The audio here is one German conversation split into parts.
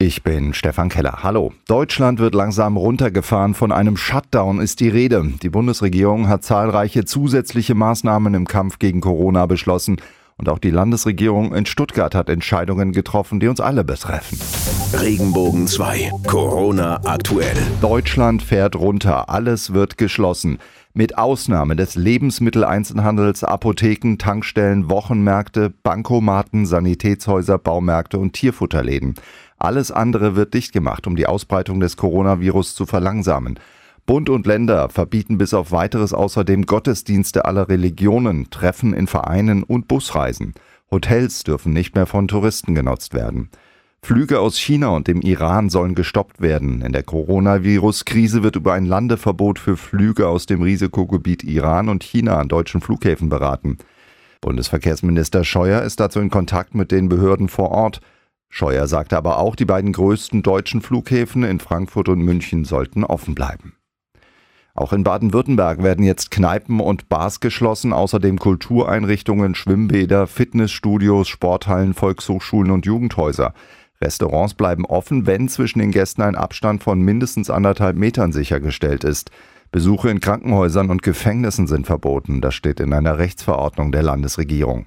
Ich bin Stefan Keller. Hallo. Deutschland wird langsam runtergefahren. Von einem Shutdown ist die Rede. Die Bundesregierung hat zahlreiche zusätzliche Maßnahmen im Kampf gegen Corona beschlossen. Und auch die Landesregierung in Stuttgart hat Entscheidungen getroffen, die uns alle betreffen. Regenbogen 2. Corona aktuell. Deutschland fährt runter. Alles wird geschlossen. Mit Ausnahme des Lebensmitteleinzelhandels, Apotheken, Tankstellen, Wochenmärkte, Bankomaten, Sanitätshäuser, Baumärkte und Tierfutterläden. Alles andere wird dicht gemacht, um die Ausbreitung des Coronavirus zu verlangsamen. Bund und Länder verbieten bis auf weiteres außerdem Gottesdienste aller Religionen, Treffen in Vereinen und Busreisen. Hotels dürfen nicht mehr von Touristen genutzt werden. Flüge aus China und dem Iran sollen gestoppt werden. In der Coronavirus-Krise wird über ein Landeverbot für Flüge aus dem Risikogebiet Iran und China an deutschen Flughäfen beraten. Bundesverkehrsminister Scheuer ist dazu in Kontakt mit den Behörden vor Ort. Scheuer sagte aber auch, die beiden größten deutschen Flughäfen in Frankfurt und München sollten offen bleiben. Auch in Baden-Württemberg werden jetzt Kneipen und Bars geschlossen, außerdem Kultureinrichtungen, Schwimmbäder, Fitnessstudios, Sporthallen, Volkshochschulen und Jugendhäuser. Restaurants bleiben offen, wenn zwischen den Gästen ein Abstand von mindestens anderthalb Metern sichergestellt ist. Besuche in Krankenhäusern und Gefängnissen sind verboten, das steht in einer Rechtsverordnung der Landesregierung.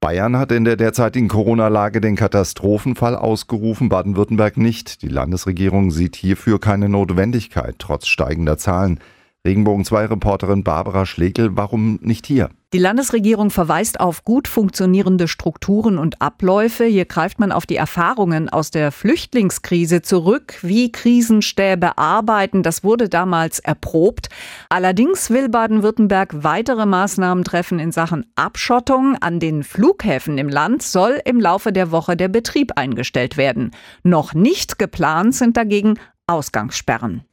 Bayern hat in der derzeitigen Corona-Lage den Katastrophenfall ausgerufen, Baden-Württemberg nicht. Die Landesregierung sieht hierfür keine Notwendigkeit, trotz steigender Zahlen. Regenbogen 2 Reporterin Barbara Schlegel, warum nicht hier? Die Landesregierung verweist auf gut funktionierende Strukturen und Abläufe. Hier greift man auf die Erfahrungen aus der Flüchtlingskrise zurück, wie Krisenstäbe arbeiten. Das wurde damals erprobt. Allerdings will Baden-Württemberg weitere Maßnahmen treffen in Sachen Abschottung. An den Flughäfen im Land soll im Laufe der Woche der Betrieb eingestellt werden. Noch nicht geplant sind dagegen Ausgangssperren.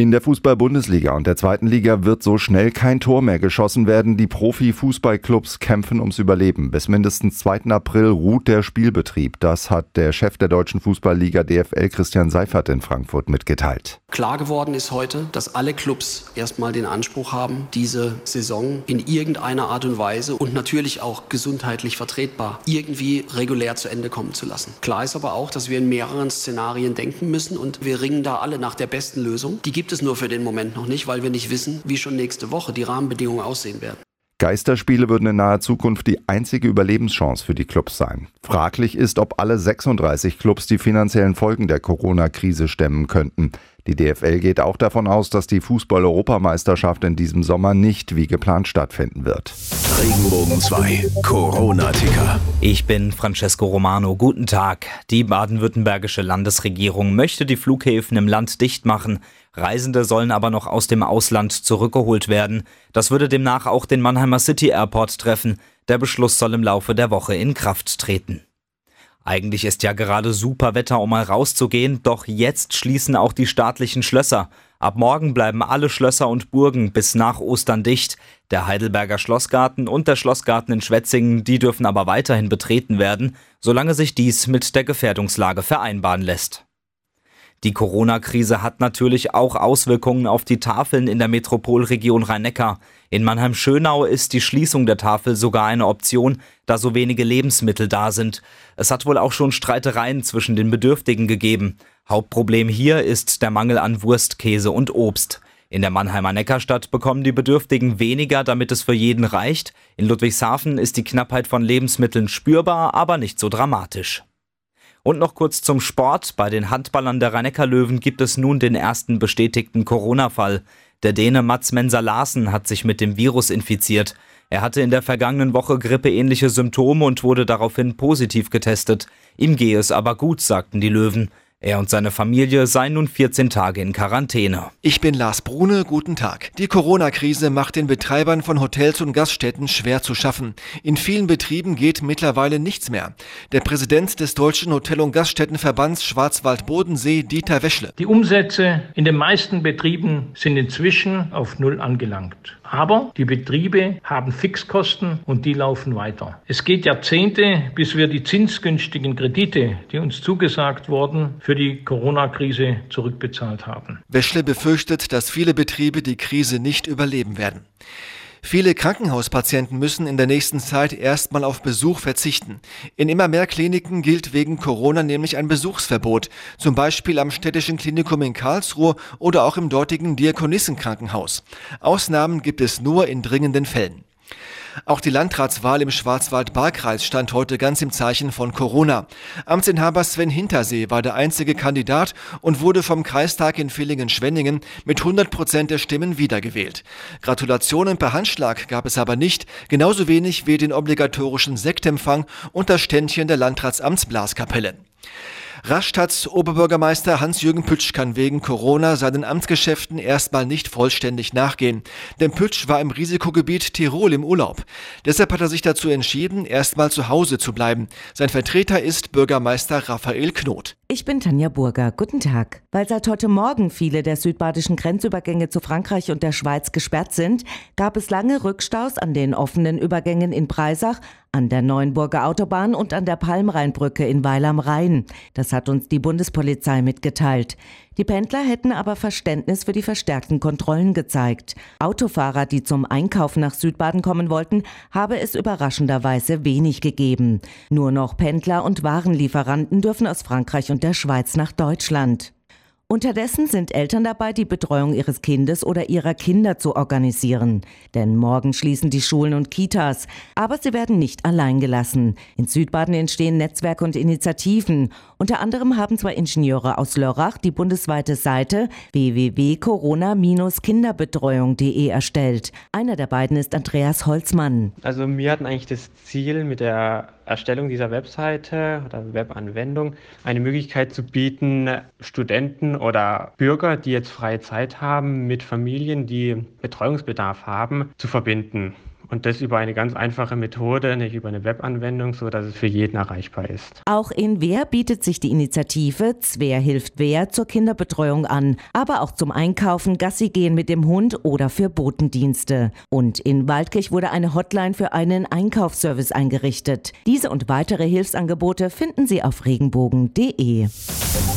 In der Fußball-Bundesliga und der zweiten Liga wird so schnell kein Tor mehr geschossen werden. Die Profi-Fußballclubs kämpfen ums Überleben. Bis mindestens 2. April ruht der Spielbetrieb. Das hat der Chef der deutschen Fußballliga DFL Christian Seifert in Frankfurt mitgeteilt. Klar geworden ist heute, dass alle Clubs erstmal den Anspruch haben, diese Saison in irgendeiner Art und Weise und natürlich auch gesundheitlich vertretbar irgendwie regulär zu Ende kommen zu lassen. Klar ist aber auch, dass wir in mehreren Szenarien denken müssen und wir ringen da alle nach der besten Lösung. Die gibt gibt es nur für den Moment noch nicht, weil wir nicht wissen, wie schon nächste Woche die Rahmenbedingungen aussehen werden. Geisterspiele würden in naher Zukunft die einzige Überlebenschance für die Clubs sein. Fraglich ist, ob alle 36 Clubs die finanziellen Folgen der Corona-Krise stemmen könnten. Die DFL geht auch davon aus, dass die Fußball-Europameisterschaft in diesem Sommer nicht wie geplant stattfinden wird. Regenbogen 2, Corona-Ticker. Ich bin Francesco Romano. Guten Tag. Die baden-württembergische Landesregierung möchte die Flughäfen im Land dicht machen. Reisende sollen aber noch aus dem Ausland zurückgeholt werden. Das würde demnach auch den Mannheimer City Airport treffen. Der Beschluss soll im Laufe der Woche in Kraft treten. Eigentlich ist ja gerade super Wetter, um mal rauszugehen, doch jetzt schließen auch die staatlichen Schlösser. Ab morgen bleiben alle Schlösser und Burgen bis nach Ostern dicht. Der Heidelberger Schlossgarten und der Schlossgarten in Schwetzingen, die dürfen aber weiterhin betreten werden, solange sich dies mit der Gefährdungslage vereinbaren lässt. Die Corona-Krise hat natürlich auch Auswirkungen auf die Tafeln in der Metropolregion Rhein-Neckar. In Mannheim-Schönau ist die Schließung der Tafel sogar eine Option, da so wenige Lebensmittel da sind. Es hat wohl auch schon Streitereien zwischen den Bedürftigen gegeben. Hauptproblem hier ist der Mangel an Wurst, Käse und Obst. In der Mannheimer Neckarstadt bekommen die Bedürftigen weniger, damit es für jeden reicht. In Ludwigshafen ist die Knappheit von Lebensmitteln spürbar, aber nicht so dramatisch. Und noch kurz zum Sport. Bei den Handballern der rhein löwen gibt es nun den ersten bestätigten Corona-Fall. Der Däne Mats Mensa Larsen hat sich mit dem Virus infiziert. Er hatte in der vergangenen Woche grippeähnliche Symptome und wurde daraufhin positiv getestet. Ihm gehe es aber gut, sagten die Löwen. Er und seine Familie seien nun 14 Tage in Quarantäne. Ich bin Lars Brune, guten Tag. Die Corona-Krise macht den Betreibern von Hotels und Gaststätten schwer zu schaffen. In vielen Betrieben geht mittlerweile nichts mehr. Der Präsident des Deutschen Hotel- und Gaststättenverbands Schwarzwald-Bodensee, Dieter Weschle. Die Umsätze in den meisten Betrieben sind inzwischen auf Null angelangt. Aber die Betriebe haben Fixkosten und die laufen weiter. Es geht Jahrzehnte, bis wir die zinsgünstigen Kredite, die uns zugesagt wurden, für die Corona-Krise zurückbezahlt haben. Weschle befürchtet, dass viele Betriebe die Krise nicht überleben werden. Viele Krankenhauspatienten müssen in der nächsten Zeit erstmal auf Besuch verzichten. In immer mehr Kliniken gilt wegen Corona nämlich ein Besuchsverbot, zum Beispiel am Städtischen Klinikum in Karlsruhe oder auch im dortigen Diakonissenkrankenhaus. Ausnahmen gibt es nur in dringenden Fällen. Auch die Landratswahl im Schwarzwald-Baar-Kreis stand heute ganz im Zeichen von Corona. Amtsinhaber Sven Hintersee war der einzige Kandidat und wurde vom Kreistag in Villingen-Schwenningen mit 100 Prozent der Stimmen wiedergewählt. Gratulationen per Handschlag gab es aber nicht, genauso wenig wie den obligatorischen Sektempfang und das Ständchen der Landratsamtsblaskapelle. Rastads Oberbürgermeister Hans-Jürgen Pütsch kann wegen Corona seinen Amtsgeschäften erstmal nicht vollständig nachgehen. Denn Pütsch war im Risikogebiet Tirol im Urlaub. Deshalb hat er sich dazu entschieden, erstmal zu Hause zu bleiben. Sein Vertreter ist Bürgermeister Raphael Knot. Ich bin Tanja Burger. Guten Tag. Weil seit heute Morgen viele der südbadischen Grenzübergänge zu Frankreich und der Schweiz gesperrt sind, gab es lange Rückstaus an den offenen Übergängen in Breisach, an der Neuenburger Autobahn und an der Palmrheinbrücke in Weil am Rhein. Das hat uns die Bundespolizei mitgeteilt. Die Pendler hätten aber Verständnis für die verstärkten Kontrollen gezeigt. Autofahrer, die zum Einkaufen nach Südbaden kommen wollten, habe es überraschenderweise wenig gegeben. Nur noch Pendler und Warenlieferanten dürfen aus Frankreich und der Schweiz nach Deutschland. Unterdessen sind Eltern dabei, die Betreuung ihres Kindes oder ihrer Kinder zu organisieren. Denn morgen schließen die Schulen und Kitas. Aber sie werden nicht allein gelassen. In Südbaden entstehen Netzwerke und Initiativen. Unter anderem haben zwei Ingenieure aus Lörrach die bundesweite Seite www.corona-kinderbetreuung.de erstellt. Einer der beiden ist Andreas Holzmann. Also wir hatten eigentlich das Ziel mit der Erstellung dieser Webseite oder Webanwendung eine Möglichkeit zu bieten, Studenten oder Bürger, die jetzt freie Zeit haben, mit Familien, die Betreuungsbedarf haben, zu verbinden. Und das über eine ganz einfache Methode, nicht über eine Webanwendung, so dass es für jeden erreichbar ist. Auch in Wehr bietet sich die Initiative Zwer hilft Wehr zur Kinderbetreuung an, aber auch zum Einkaufen, Gassi gehen mit dem Hund oder für Botendienste. Und in Waldkirch wurde eine Hotline für einen Einkaufsservice eingerichtet. Diese und weitere Hilfsangebote finden Sie auf regenbogen.de.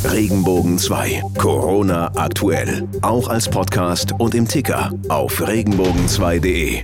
Regenbogen 2. Corona aktuell. Auch als Podcast und im Ticker auf regenbogen2.de.